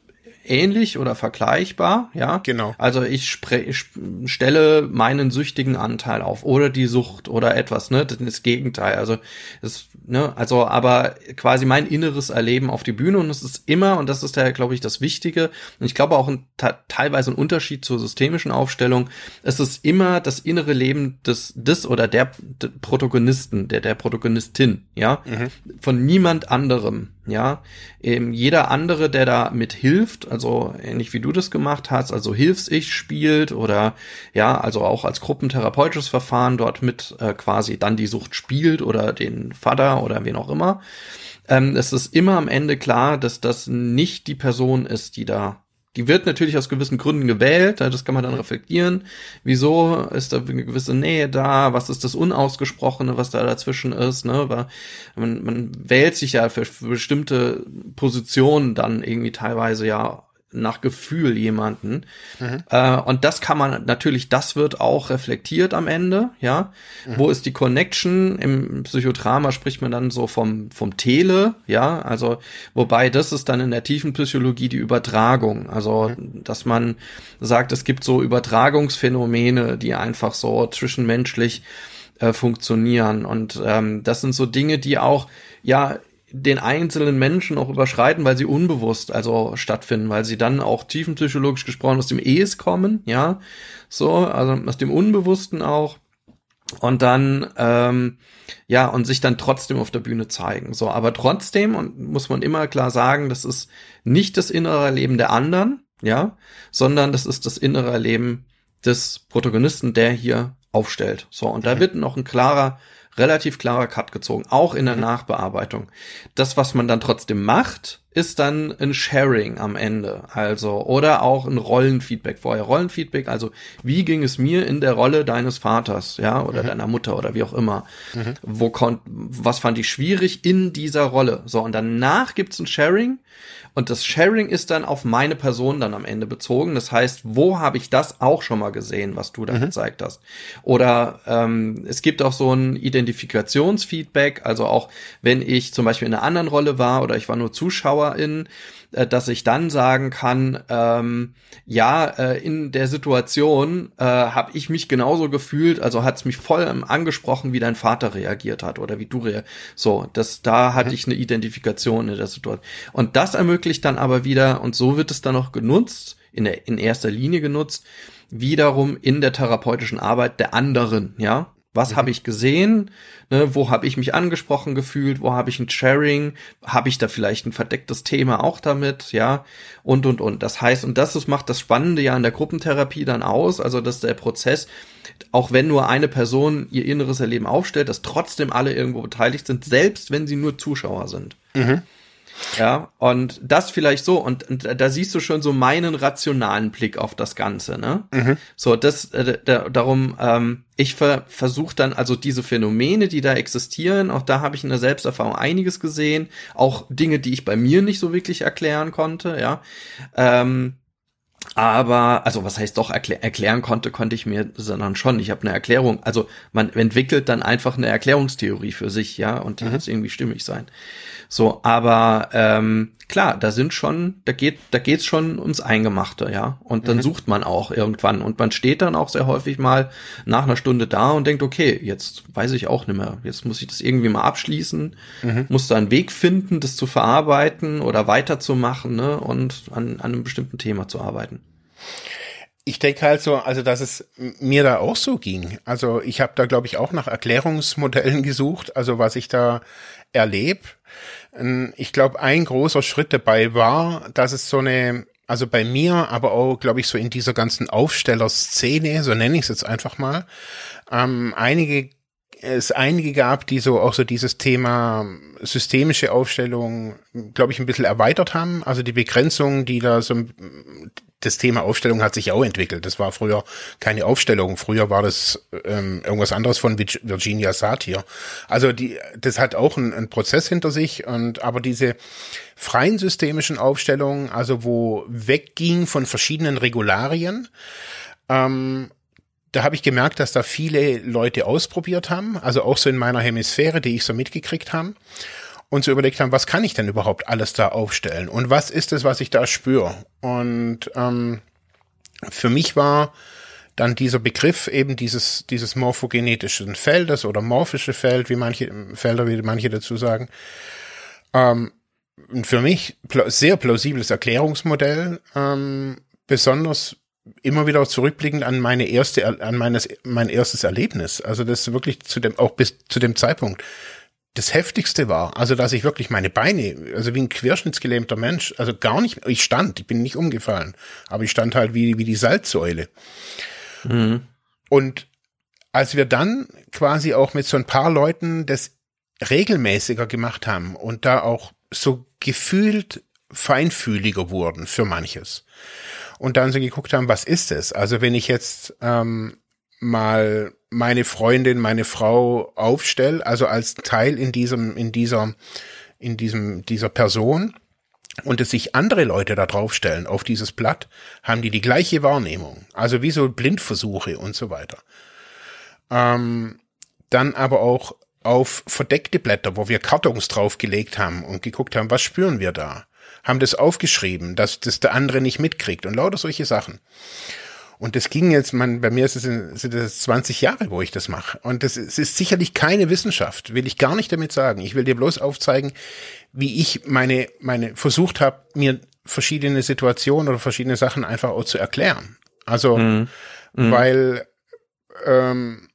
ähnlich oder vergleichbar, ja. Genau. Also ich, ich stelle meinen süchtigen Anteil auf oder die Sucht oder etwas, ne, das ist das Gegenteil. Also es, ne, also aber quasi mein inneres Erleben auf die Bühne und es ist immer und das ist ja, glaube ich, das Wichtige und ich glaube auch ein, teilweise ein Unterschied zur systemischen Aufstellung. Es ist immer das innere Leben des des oder der, der Protagonisten, der der Protagonistin, ja, mhm. von niemand anderem. Ja, eben jeder andere, der da mit hilft, also ähnlich wie du das gemacht hast, also Hilfs-Ich spielt oder ja, also auch als gruppentherapeutisches Verfahren dort mit äh, quasi dann die Sucht spielt oder den Vater oder wen auch immer. Ähm, es ist immer am Ende klar, dass das nicht die Person ist, die da die wird natürlich aus gewissen Gründen gewählt, das kann man dann reflektieren. Wieso ist da eine gewisse Nähe da? Was ist das Unausgesprochene, was da dazwischen ist? Ne? Weil man, man wählt sich ja für, für bestimmte Positionen dann irgendwie teilweise ja nach Gefühl jemanden. Mhm. Äh, und das kann man natürlich, das wird auch reflektiert am Ende, ja. Mhm. Wo ist die Connection? Im Psychodrama spricht man dann so vom, vom Tele, ja. Also, wobei das ist dann in der tiefen Psychologie die Übertragung. Also, mhm. dass man sagt, es gibt so Übertragungsphänomene, die einfach so zwischenmenschlich äh, funktionieren. Und ähm, das sind so Dinge, die auch ja den einzelnen Menschen auch überschreiten, weil sie unbewusst also stattfinden, weil sie dann auch tiefenpsychologisch gesprochen aus dem Es kommen, ja, so, also aus dem Unbewussten auch und dann ähm, ja und sich dann trotzdem auf der Bühne zeigen. So, aber trotzdem und muss man immer klar sagen, das ist nicht das innere Leben der anderen, ja, sondern das ist das innere Leben des Protagonisten, der hier aufstellt. So und da mhm. wird noch ein klarer relativ klarer Cut gezogen, auch in der mhm. Nachbearbeitung. Das, was man dann trotzdem macht, ist dann ein Sharing am Ende, also oder auch ein Rollenfeedback vorher. Rollenfeedback, also wie ging es mir in der Rolle deines Vaters, ja, oder mhm. deiner Mutter oder wie auch immer. Mhm. Wo kon was fand ich schwierig in dieser Rolle? So und danach gibt's ein Sharing und das Sharing ist dann auf meine Person dann am Ende bezogen. Das heißt, wo habe ich das auch schon mal gesehen, was du da mhm. gezeigt hast? Oder ähm, es gibt auch so ein Identifikationsfeedback, also auch wenn ich zum Beispiel in einer anderen Rolle war oder ich war nur Zuschauerin, äh, dass ich dann sagen kann, ähm, ja, äh, in der Situation äh, habe ich mich genauso gefühlt, also hat es mich voll angesprochen, wie dein Vater reagiert hat oder wie du reagierst. So, das, da hatte mhm. ich eine Identifikation in der Situation. Und das ermöglicht dann aber wieder, und so wird es dann auch genutzt, in, der, in erster Linie genutzt, wiederum in der therapeutischen Arbeit der anderen, ja. Was mhm. habe ich gesehen? Ne, wo habe ich mich angesprochen gefühlt? Wo habe ich ein Sharing? Habe ich da vielleicht ein verdecktes Thema auch damit? Ja, und und und. Das heißt, und das ist, macht das Spannende ja an der Gruppentherapie dann aus, also dass der Prozess, auch wenn nur eine Person ihr inneres Erleben aufstellt, dass trotzdem alle irgendwo beteiligt sind, selbst wenn sie nur Zuschauer sind. Mhm. Ja, und das vielleicht so, und, und, da siehst du schon so meinen rationalen Blick auf das Ganze, ne? Mhm. So, das, äh, da, darum, ähm, ich ver, versuche dann also diese Phänomene, die da existieren, auch da habe ich in der Selbsterfahrung einiges gesehen, auch Dinge, die ich bei mir nicht so wirklich erklären konnte, ja. Ähm, aber, also was heißt doch erklär, erklären konnte, konnte ich mir, sondern schon. Ich habe eine Erklärung. Also man entwickelt dann einfach eine Erklärungstheorie für sich, ja, und die mhm. muss irgendwie stimmig sein. So, aber ähm, klar, da sind schon, da geht, da geht's schon ums Eingemachte, ja. Und dann mhm. sucht man auch irgendwann und man steht dann auch sehr häufig mal nach einer Stunde da und denkt, okay, jetzt weiß ich auch nicht mehr. Jetzt muss ich das irgendwie mal abschließen, mhm. muss da einen Weg finden, das zu verarbeiten oder weiterzumachen, ne, und an, an einem bestimmten Thema zu arbeiten. Ich denke halt so, also dass es mir da auch so ging. Also ich habe da, glaube ich, auch nach Erklärungsmodellen [LAUGHS] gesucht, also was ich da erlebe. Ich glaube, ein großer Schritt dabei war, dass es so eine, also bei mir, aber auch, glaube ich, so in dieser ganzen Aufstellerszene, so nenne ich es jetzt einfach mal, ähm, einige es einige gab, die so auch so dieses Thema systemische Aufstellung, glaube ich, ein bisschen erweitert haben. Also die Begrenzungen, die da so das Thema Aufstellung hat sich auch entwickelt. Das war früher keine Aufstellung. Früher war das ähm, irgendwas anderes von Virginia Satir. Also die, das hat auch einen, einen Prozess hinter sich. Und aber diese freien systemischen Aufstellungen, also wo wegging von verschiedenen Regularien, ähm, da habe ich gemerkt, dass da viele Leute ausprobiert haben, also auch so in meiner Hemisphäre, die ich so mitgekriegt haben und so überlegt haben, was kann ich denn überhaupt alles da aufstellen und was ist es, was ich da spüre. Und ähm, für mich war dann dieser Begriff eben dieses, dieses morphogenetischen Feldes oder morphische Feld, wie manche Felder, wie manche dazu sagen, ähm, für mich sehr plausibles Erklärungsmodell, ähm, besonders immer wieder zurückblickend an meine erste, an meines, mein erstes Erlebnis. Also das wirklich zu dem, auch bis zu dem Zeitpunkt das heftigste war, also dass ich wirklich meine Beine, also wie ein querschnittsgelähmter Mensch, also gar nicht, ich stand, ich bin nicht umgefallen, aber ich stand halt wie, wie die Salzsäule. Mhm. Und als wir dann quasi auch mit so ein paar Leuten das regelmäßiger gemacht haben und da auch so gefühlt feinfühliger wurden für manches. Und dann so geguckt haben, was ist es? Also wenn ich jetzt ähm, mal meine Freundin, meine Frau aufstelle, also als Teil in diesem, in dieser, in diesem, dieser Person und es sich andere Leute da draufstellen auf dieses Blatt, haben die die gleiche Wahrnehmung. Also wie so Blindversuche und so weiter. Ähm, dann aber auch auf verdeckte Blätter, wo wir Kartons draufgelegt haben und geguckt haben, was spüren wir da? Haben das aufgeschrieben, dass das der andere nicht mitkriegt und lauter solche Sachen. Und das ging jetzt, man, bei mir ist es, sind es 20 Jahre, wo ich das mache. Und das ist, ist sicherlich keine Wissenschaft, will ich gar nicht damit sagen. Ich will dir bloß aufzeigen, wie ich meine, meine versucht habe, mir verschiedene Situationen oder verschiedene Sachen einfach auch zu erklären. Also, mhm. Mhm. weil, ähm,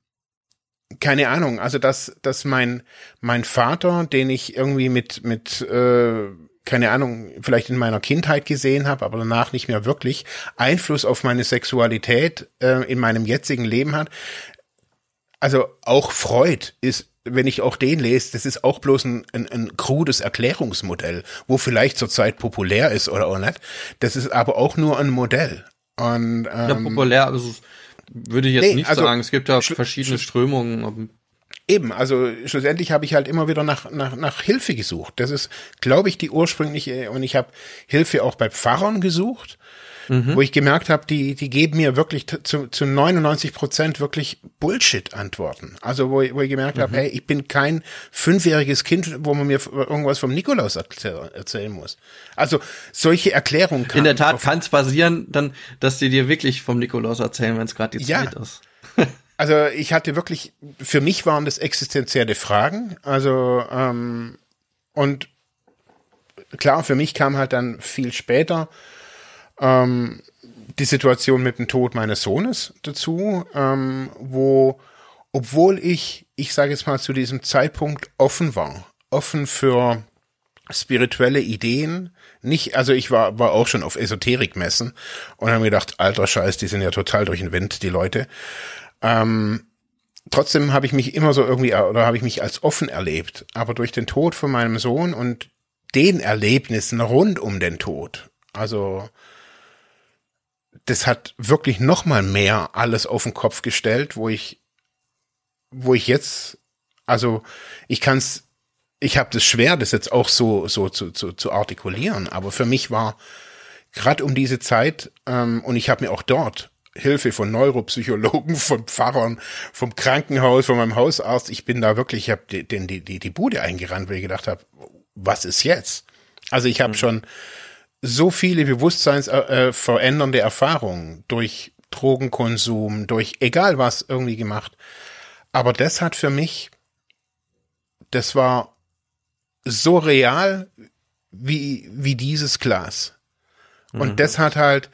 keine Ahnung, also dass, dass mein, mein Vater, den ich irgendwie mit, mit äh, keine Ahnung, vielleicht in meiner Kindheit gesehen habe, aber danach nicht mehr wirklich Einfluss auf meine Sexualität äh, in meinem jetzigen Leben hat. Also auch Freud ist, wenn ich auch den lese, das ist auch bloß ein, ein, ein krudes Erklärungsmodell, wo vielleicht zurzeit populär ist oder auch nicht. Das ist aber auch nur ein Modell. Und, ähm, ja, populär, also würde ich jetzt nee, nicht also, sagen. Es gibt ja verschiedene Strömungen. Eben, also schlussendlich habe ich halt immer wieder nach, nach, nach Hilfe gesucht. Das ist, glaube ich, die ursprüngliche, und ich habe Hilfe auch bei Pfarrern gesucht, mhm. wo ich gemerkt habe, die, die geben mir wirklich zu, zu 99 Prozent wirklich Bullshit-Antworten. Also wo, wo ich gemerkt mhm. habe, hey, ich bin kein fünfjähriges Kind, wo man mir irgendwas vom Nikolaus erzähl, erzählen muss. Also solche Erklärungen kann In der Tat kann es passieren, dann, dass die dir wirklich vom Nikolaus erzählen, wenn es gerade die ja. Zeit ist. Also ich hatte wirklich, für mich waren das existenzielle Fragen. Also ähm, und klar, für mich kam halt dann viel später ähm, die Situation mit dem Tod meines Sohnes dazu, ähm, wo, obwohl ich, ich sage jetzt mal zu diesem Zeitpunkt offen war, offen für spirituelle Ideen, nicht, also ich war, war auch schon auf Esoterikmessen und habe mir gedacht, alter Scheiß, die sind ja total durch den Wind, die Leute. Ähm, trotzdem habe ich mich immer so irgendwie, oder habe ich mich als offen erlebt. Aber durch den Tod von meinem Sohn und den Erlebnissen rund um den Tod, also das hat wirklich noch mal mehr alles auf den Kopf gestellt, wo ich, wo ich jetzt, also ich kann es, ich habe das schwer, das jetzt auch so so zu, zu, zu artikulieren, aber für mich war gerade um diese Zeit, ähm, und ich habe mir auch dort Hilfe von Neuropsychologen, [LAUGHS] von Pfarrern, vom Krankenhaus, von meinem Hausarzt. Ich bin da wirklich, ich habe die, die, die, die Bude eingerannt, weil ich gedacht habe, was ist jetzt? Also ich habe mhm. schon so viele bewusstseinsverändernde äh, Erfahrungen durch Drogenkonsum, durch egal was irgendwie gemacht. Aber das hat für mich, das war so real wie, wie dieses Glas. Und mhm. das hat halt,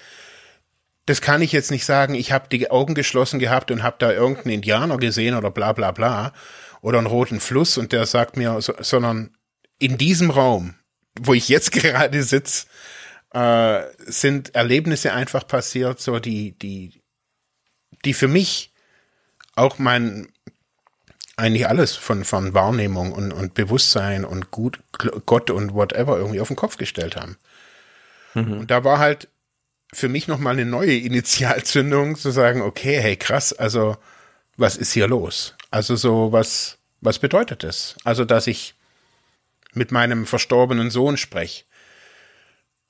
das kann ich jetzt nicht sagen, ich habe die Augen geschlossen gehabt und habe da irgendeinen Indianer gesehen oder bla bla bla oder einen roten Fluss und der sagt mir, so, sondern in diesem Raum, wo ich jetzt [LAUGHS] gerade sitze, äh, sind Erlebnisse einfach passiert, so die, die, die für mich auch mein, eigentlich alles von, von Wahrnehmung und, und Bewusstsein und gut, Gott und whatever irgendwie auf den Kopf gestellt haben. Mhm. Und da war halt für mich nochmal eine neue Initialzündung zu sagen, okay, hey krass, also was ist hier los? Also so, was, was bedeutet das? Also, dass ich mit meinem verstorbenen Sohn spreche.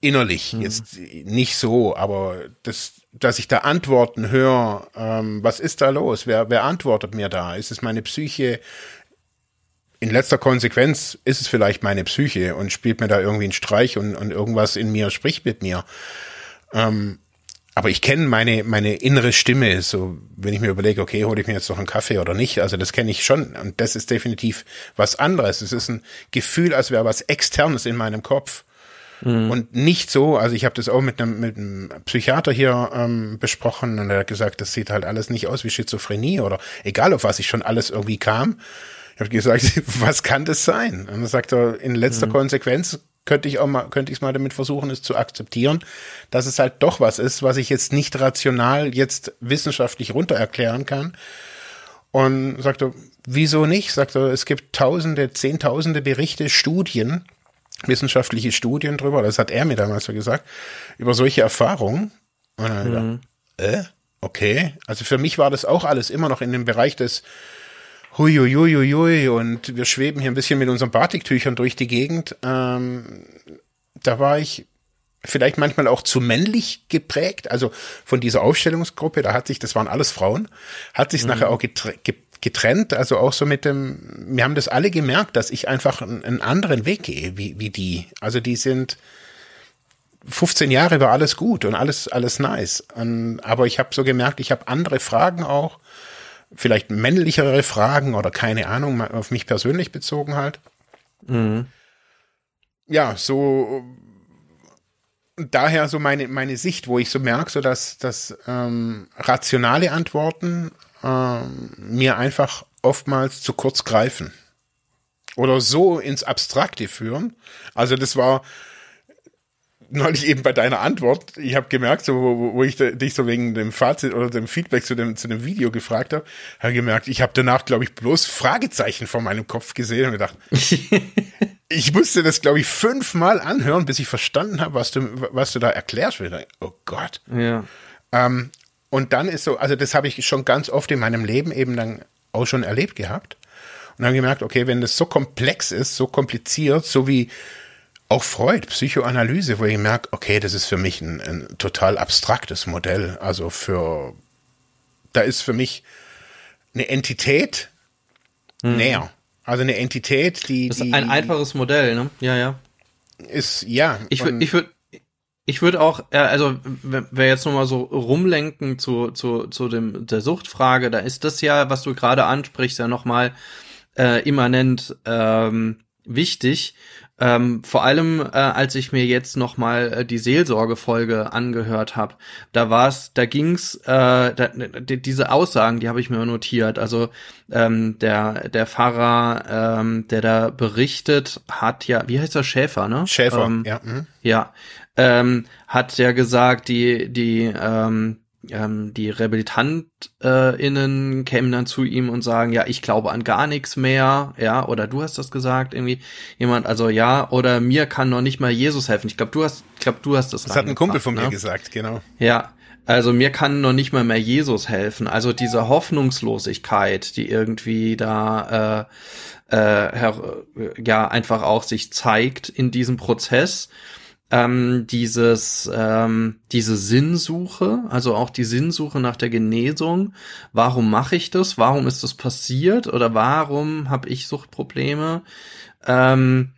Innerlich, mhm. jetzt nicht so, aber das, dass ich da Antworten höre, ähm, was ist da los? Wer, wer antwortet mir da? Ist es meine Psyche? In letzter Konsequenz ist es vielleicht meine Psyche und spielt mir da irgendwie einen Streich und, und irgendwas in mir spricht mit mir. Ähm, aber ich kenne meine, meine innere Stimme, so wenn ich mir überlege, okay, hole ich mir jetzt noch einen Kaffee oder nicht, also das kenne ich schon und das ist definitiv was anderes. Es ist ein Gefühl, als wäre was Externes in meinem Kopf. Mhm. Und nicht so, also ich habe das auch mit einem, mit einem Psychiater hier ähm, besprochen und er hat gesagt, das sieht halt alles nicht aus wie Schizophrenie oder egal auf was ich schon alles irgendwie kam. Ich habe gesagt, [LAUGHS] was kann das sein? Und dann sagt er, in letzter mhm. Konsequenz könnte ich auch mal, könnte ich es mal damit versuchen, es zu akzeptieren, dass es halt doch was ist, was ich jetzt nicht rational jetzt wissenschaftlich runter erklären kann. Und sagte, wieso nicht? Sagte, es gibt tausende, zehntausende Berichte, Studien, wissenschaftliche Studien drüber, das hat er mir damals so gesagt, über solche Erfahrungen. Und dann mhm. gedacht, äh, okay. Also für mich war das auch alles immer noch in dem Bereich des huiuiuiui und wir schweben hier ein bisschen mit unseren Batiktüchern durch die Gegend. Ähm, da war ich vielleicht manchmal auch zu männlich geprägt, also von dieser Aufstellungsgruppe, da hat sich, das waren alles Frauen, hat sich mhm. nachher auch getrennt, also auch so mit dem, wir haben das alle gemerkt, dass ich einfach einen, anderen Weg gehe, wie, wie die. Also die sind, 15 Jahre war alles gut und alles, alles nice. Und, aber ich habe so gemerkt, ich habe andere Fragen auch vielleicht männlichere Fragen oder keine Ahnung, auf mich persönlich bezogen halt. Mhm. Ja, so daher so meine, meine Sicht, wo ich so merke, so dass, dass ähm, rationale Antworten ähm, mir einfach oftmals zu kurz greifen. Oder so ins Abstrakte führen. Also das war, neulich eben bei deiner Antwort, ich habe gemerkt, so, wo, wo ich dich so wegen dem Fazit oder dem Feedback zu dem, zu dem Video gefragt habe, habe gemerkt, ich habe danach, glaube ich, bloß Fragezeichen vor meinem Kopf gesehen und gedacht, [LAUGHS] ich musste das, glaube ich, fünfmal anhören, bis ich verstanden habe, was du, was du da erklärst. Oh Gott. Ja. Ähm, und dann ist so, also das habe ich schon ganz oft in meinem Leben eben dann auch schon erlebt gehabt. Und dann gemerkt, okay, wenn das so komplex ist, so kompliziert, so wie auch Freud, Psychoanalyse, wo ich merke, okay, das ist für mich ein, ein total abstraktes Modell. Also für, da ist für mich eine Entität hm. näher. Also eine Entität, die. Das ist die, ein einfaches Modell, ne? Ja, ja. Ist, ja. Ich würde, ich würde, ich würde auch, also wenn wir jetzt nochmal so rumlenken zu, zu, zu dem, der Suchtfrage, da ist das ja, was du gerade ansprichst, ja nochmal äh, immanent ähm, wichtig. Ähm, vor allem, äh, als ich mir jetzt noch mal äh, die Seelsorgefolge angehört habe, da war's, da ging's, äh, da, die, diese Aussagen, die habe ich mir notiert. Also ähm, der der Pfarrer, ähm, der da berichtet, hat ja, wie heißt der Schäfer, ne? Schäfer, ähm, ja. Mhm. Ja, ähm, hat ja gesagt, die die ähm, ähm, die RehabilitantInnen äh, kämen dann zu ihm und sagen, ja, ich glaube an gar nichts mehr, ja, oder du hast das gesagt, irgendwie jemand, also ja, oder mir kann noch nicht mal Jesus helfen. Ich glaube, du hast, ich glaube, du hast das. Das hat ein Kumpel von ne? mir gesagt, genau. Ja, also mir kann noch nicht mal mehr Jesus helfen. Also diese Hoffnungslosigkeit, die irgendwie da äh, äh, ja einfach auch sich zeigt in diesem Prozess ähm, dieses ähm, diese Sinnsuche, also auch die Sinnsuche nach der Genesung. Warum mache ich das? Warum ist das passiert? Oder warum habe ich Suchtprobleme? Ähm,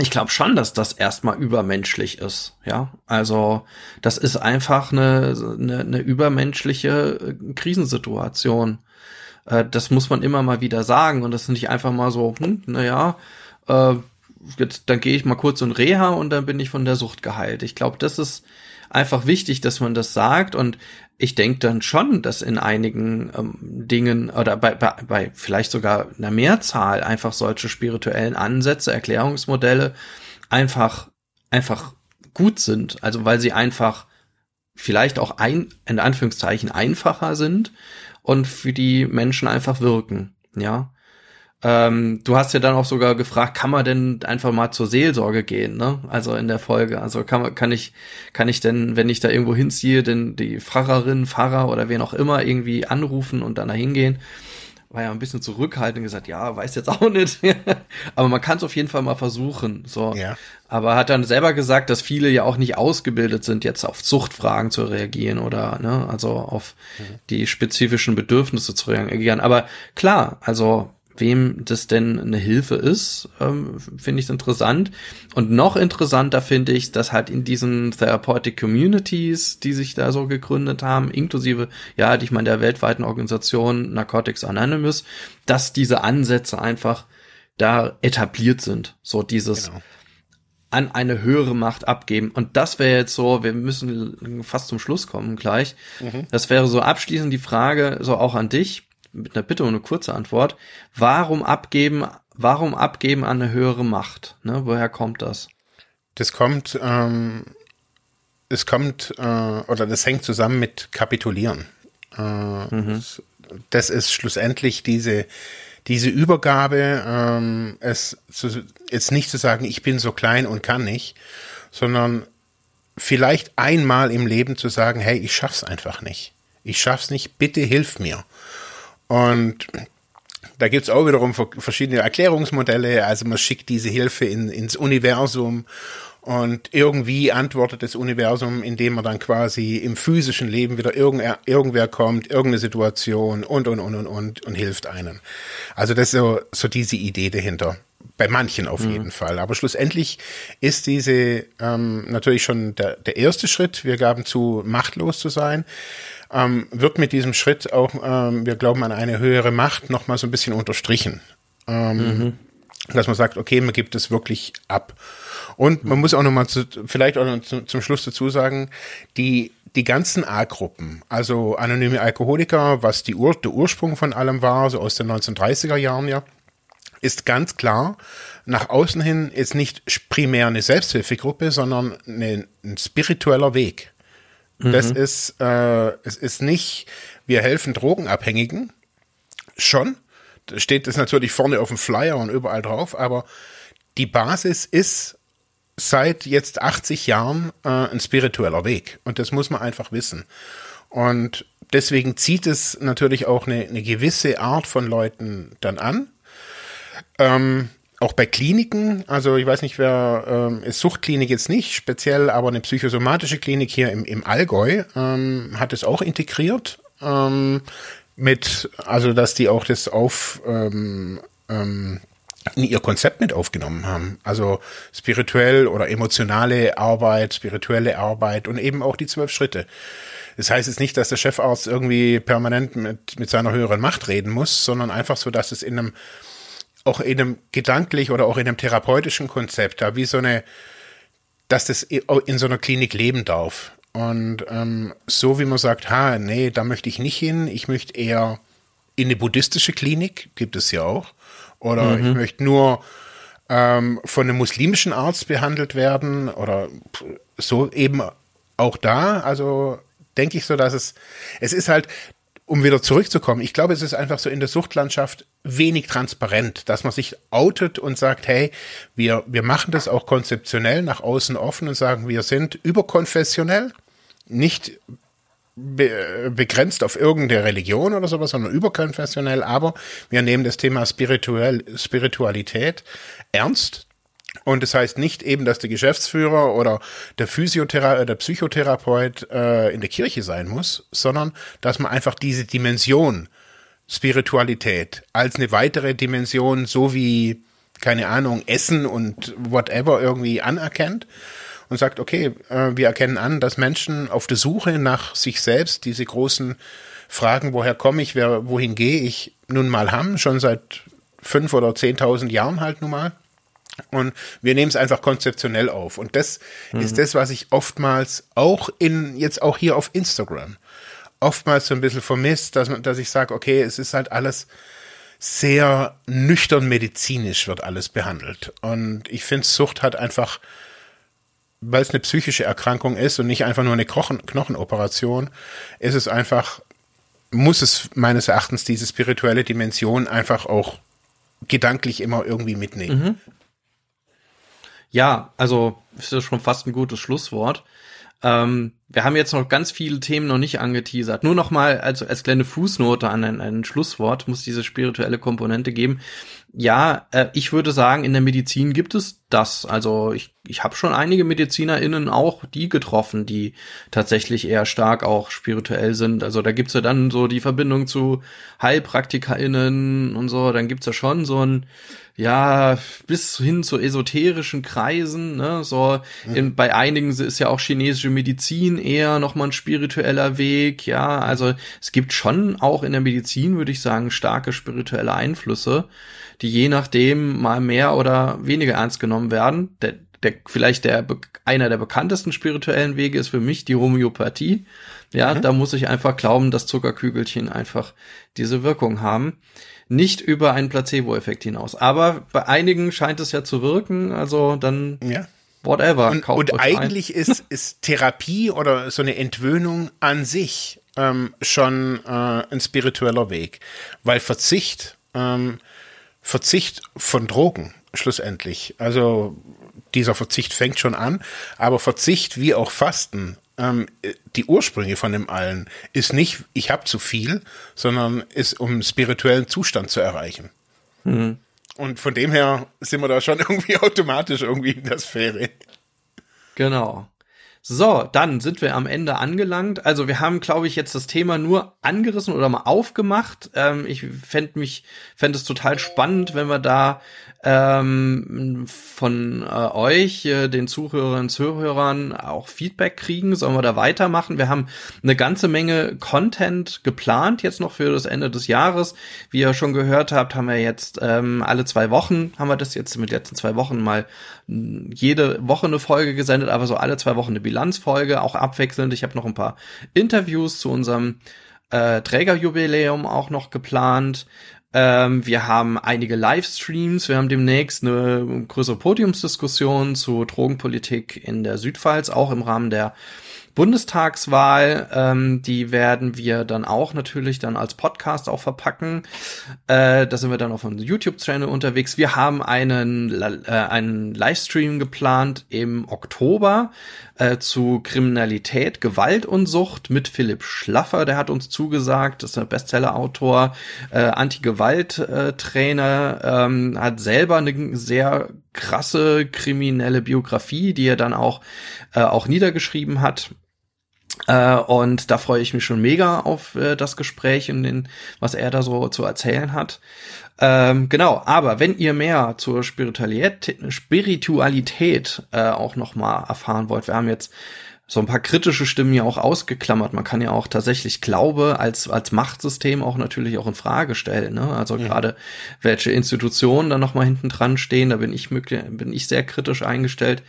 ich glaube schon, dass das erstmal übermenschlich ist, ja. Also das ist einfach eine, eine, eine übermenschliche äh, Krisensituation. Äh, das muss man immer mal wieder sagen und das ist nicht einfach mal so, hm, naja, äh, jetzt dann gehe ich mal kurz in Reha und dann bin ich von der Sucht geheilt. Ich glaube, das ist einfach wichtig, dass man das sagt und ich denke dann schon, dass in einigen ähm, Dingen oder bei, bei, bei vielleicht sogar einer Mehrzahl einfach solche spirituellen Ansätze, Erklärungsmodelle einfach, einfach gut sind. Also weil sie einfach vielleicht auch ein, in Anführungszeichen einfacher sind und für die Menschen einfach wirken. Ja. Ähm, du hast ja dann auch sogar gefragt, kann man denn einfach mal zur Seelsorge gehen, ne? Also in der Folge. Also kann man, kann ich, kann ich denn, wenn ich da irgendwo hinziehe, denn die Pfarrerin, Pfarrer oder wen auch immer irgendwie anrufen und dann da hingehen? War ja ein bisschen zurückhaltend und gesagt, ja, weiß jetzt auch [LAUGHS] nicht. Aber man kann es auf jeden Fall mal versuchen. So. Ja. Aber hat dann selber gesagt, dass viele ja auch nicht ausgebildet sind, jetzt auf Zuchtfragen zu reagieren oder ne, also auf mhm. die spezifischen Bedürfnisse zu reagieren. Aber klar, also wem das denn eine Hilfe ist, ähm, finde ich interessant. Und noch interessanter finde ich, dass halt in diesen Therapeutic Communities, die sich da so gegründet haben, inklusive, ja, ich meine, der weltweiten Organisation Narcotics Anonymous, dass diese Ansätze einfach da etabliert sind. So dieses genau. an eine höhere Macht abgeben. Und das wäre jetzt so, wir müssen fast zum Schluss kommen gleich. Mhm. Das wäre so abschließend die Frage, so auch an dich mit einer Bitte und eine kurze Antwort. Warum abgeben, warum abgeben an eine höhere Macht? Ne? Woher kommt das? Das kommt, ähm, es kommt, äh, oder das hängt zusammen mit Kapitulieren. Äh, mhm. Das ist schlussendlich diese, diese Übergabe, ähm, es zu, jetzt nicht zu sagen, ich bin so klein und kann nicht, sondern vielleicht einmal im Leben zu sagen, hey, ich schaff's einfach nicht. Ich schaff's nicht, bitte hilf mir. Und da gibt's auch wiederum verschiedene Erklärungsmodelle. Also man schickt diese Hilfe in, ins Universum und irgendwie antwortet das Universum, indem man dann quasi im physischen Leben wieder irgendwer, irgendwer kommt, irgendeine Situation und, und, und, und, und, und hilft einem. Also das ist so, so diese Idee dahinter. Bei manchen auf mhm. jeden Fall. Aber schlussendlich ist diese ähm, natürlich schon der, der erste Schritt. Wir gaben zu, machtlos zu sein ähm, wird mit diesem Schritt auch, ähm, wir glauben an eine höhere Macht, nochmal so ein bisschen unterstrichen. Ähm, mhm. Dass man sagt, okay, man gibt es wirklich ab. Und man muss auch nochmal zu, vielleicht auch noch zu, zum Schluss dazu sagen, die, die ganzen A-Gruppen, also anonyme Alkoholiker, was die Ur, der Ursprung von allem war, so aus den 1930er Jahren ja, ist ganz klar, nach außen hin ist nicht primär eine Selbsthilfegruppe, sondern eine, ein spiritueller Weg. Das mhm. ist, äh, es ist nicht, wir helfen Drogenabhängigen. Schon. Da steht das natürlich vorne auf dem Flyer und überall drauf, aber die Basis ist seit jetzt 80 Jahren äh, ein spiritueller Weg. Und das muss man einfach wissen. Und deswegen zieht es natürlich auch eine, eine gewisse Art von Leuten dann an. Ähm, auch bei Kliniken, also ich weiß nicht, wer ähm, ist Suchtklinik jetzt nicht speziell, aber eine psychosomatische Klinik hier im, im Allgäu ähm, hat es auch integriert. Ähm, mit, also dass die auch das auf ähm, ähm, in ihr Konzept mit aufgenommen haben. Also spirituell oder emotionale Arbeit, spirituelle Arbeit und eben auch die zwölf Schritte. Das heißt jetzt nicht, dass der Chefarzt irgendwie permanent mit, mit seiner höheren Macht reden muss, sondern einfach so, dass es in einem auch in einem gedanklich oder auch in einem therapeutischen Konzept da wie so eine, dass das in so einer Klinik leben darf. Und ähm, so wie man sagt, ha, nee, da möchte ich nicht hin, ich möchte eher in eine buddhistische Klinik, gibt es ja auch. Oder mhm. ich möchte nur ähm, von einem muslimischen Arzt behandelt werden oder so eben auch da. Also denke ich so, dass es, es ist halt, um wieder zurückzukommen, ich glaube, es ist einfach so in der Suchtlandschaft wenig transparent, dass man sich outet und sagt, hey, wir, wir machen das auch konzeptionell nach außen offen und sagen, wir sind überkonfessionell, nicht be begrenzt auf irgendeine Religion oder sowas, sondern überkonfessionell, aber wir nehmen das Thema Spirituell, Spiritualität ernst Und das heißt nicht eben, dass der Geschäftsführer oder der Physiothera der Psychotherapeut äh, in der Kirche sein muss, sondern dass man einfach diese Dimension Spiritualität als eine weitere Dimension, so wie, keine Ahnung, Essen und whatever irgendwie anerkennt und sagt, okay, äh, wir erkennen an, dass Menschen auf der Suche nach sich selbst diese großen Fragen, woher komme ich, wer, wohin gehe ich, nun mal haben, schon seit fünf oder zehntausend Jahren halt nun mal. Und wir nehmen es einfach konzeptionell auf. Und das mhm. ist das, was ich oftmals auch in, jetzt auch hier auf Instagram, oftmals so ein bisschen vermisst, dass, man, dass ich sage, okay, es ist halt alles sehr nüchtern medizinisch wird alles behandelt. Und ich finde, Sucht hat einfach, weil es eine psychische Erkrankung ist und nicht einfach nur eine Knochen Knochenoperation, ist es einfach, muss es meines Erachtens diese spirituelle Dimension einfach auch gedanklich immer irgendwie mitnehmen. Mhm. Ja, also ist das schon fast ein gutes Schlusswort. Ähm, wir haben jetzt noch ganz viele Themen noch nicht angeteasert. Nur noch mal als, als kleine Fußnote an ein, ein Schlusswort muss diese spirituelle Komponente geben. Ja, äh, ich würde sagen, in der Medizin gibt es das. Also ich, ich habe schon einige MedizinerInnen auch die getroffen, die tatsächlich eher stark auch spirituell sind. Also da gibt's ja dann so die Verbindung zu HeilpraktikerInnen und so. Dann gibt's ja schon so ein ja, bis hin zu esoterischen Kreisen, ne, so, mhm. in, bei einigen ist ja auch chinesische Medizin eher nochmal ein spiritueller Weg, ja, also es gibt schon auch in der Medizin, würde ich sagen, starke spirituelle Einflüsse, die je nachdem mal mehr oder weniger ernst genommen werden. Der, der, vielleicht der, einer der bekanntesten spirituellen Wege ist für mich die Homöopathie. Ja, mhm. da muss ich einfach glauben, dass Zuckerkügelchen einfach diese Wirkung haben nicht über einen Placebo-Effekt hinaus. Aber bei einigen scheint es ja zu wirken, also dann ja. whatever. Und, und eigentlich ist, [LAUGHS] ist Therapie oder so eine Entwöhnung an sich ähm, schon äh, ein spiritueller Weg, weil Verzicht, ähm, Verzicht von Drogen schlussendlich, also dieser Verzicht fängt schon an, aber Verzicht wie auch Fasten ähm, die Ursprünge von dem allen ist nicht, ich habe zu viel, sondern ist, um spirituellen Zustand zu erreichen. Mhm. Und von dem her sind wir da schon [LAUGHS] irgendwie automatisch irgendwie in der Sphäre. Genau. So, dann sind wir am Ende angelangt. Also wir haben, glaube ich, jetzt das Thema nur angerissen oder mal aufgemacht. Ähm, ich fände mich, fände es total spannend, wenn wir da ähm, von äh, euch, äh, den Zuhörerinnen und Zuhörern, auch Feedback kriegen. Sollen wir da weitermachen? Wir haben eine ganze Menge Content geplant jetzt noch für das Ende des Jahres. Wie ihr schon gehört habt, haben wir jetzt ähm, alle zwei Wochen, haben wir das jetzt mit letzten zwei Wochen mal hm, jede Woche eine Folge gesendet, aber so alle zwei Wochen eine Bilanzfolge, auch abwechselnd. Ich habe noch ein paar Interviews zu unserem äh, Trägerjubiläum auch noch geplant. Ähm, wir haben einige Livestreams. Wir haben demnächst eine größere Podiumsdiskussion zu Drogenpolitik in der Südpfalz, auch im Rahmen der Bundestagswahl, ähm, die werden wir dann auch natürlich dann als Podcast auch verpacken. Äh, da sind wir dann auf unserem YouTube-Channel unterwegs. Wir haben einen, äh, einen Livestream geplant im Oktober äh, zu Kriminalität, Gewalt und Sucht mit Philipp Schlaffer. Der hat uns zugesagt, ist ein Bestseller-Autor, äh, Anti-Gewalt-Trainer, ähm, hat selber eine sehr krasse kriminelle Biografie, die er dann auch, äh, auch niedergeschrieben hat. Äh, und da freue ich mich schon mega auf äh, das Gespräch und den, was er da so zu erzählen hat. Ähm, genau, aber wenn ihr mehr zur Spiritualität, Spiritualität äh, auch noch mal erfahren wollt, wir haben jetzt so ein paar kritische Stimmen ja auch ausgeklammert. Man kann ja auch tatsächlich Glaube als, als Machtsystem auch natürlich auch in Frage stellen. Ne? Also ja. gerade welche Institutionen da nochmal hinten dran stehen, da bin ich möglich, bin ich sehr kritisch eingestellt.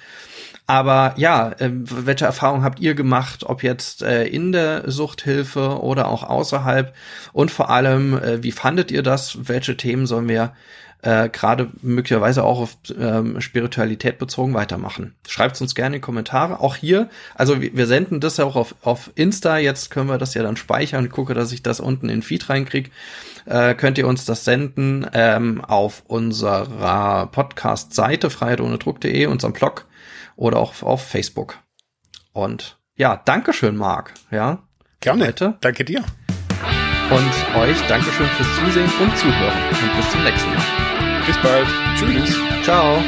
Aber ja, äh, welche Erfahrungen habt ihr gemacht, ob jetzt äh, in der Suchthilfe oder auch außerhalb? Und vor allem, äh, wie fandet ihr das? Welche Themen sollen wir äh, gerade möglicherweise auch auf ähm, Spiritualität bezogen weitermachen. Schreibt uns gerne in die Kommentare. Auch hier, also wir, wir senden das ja auch auf, auf Insta, jetzt können wir das ja dann speichern. Ich gucke, dass ich das unten in Feed reinkriege. Äh, könnt ihr uns das senden ähm, auf unserer Podcast-Seite freiheitohnedruck.de, unserem Blog oder auch auf Facebook. Und ja, Dankeschön, Marc. Ja. Gerne. Heute. Danke dir. Und euch Dankeschön fürs Zusehen und Zuhören. Und bis zum nächsten Mal. Bis bald. Tschüss. Ciao.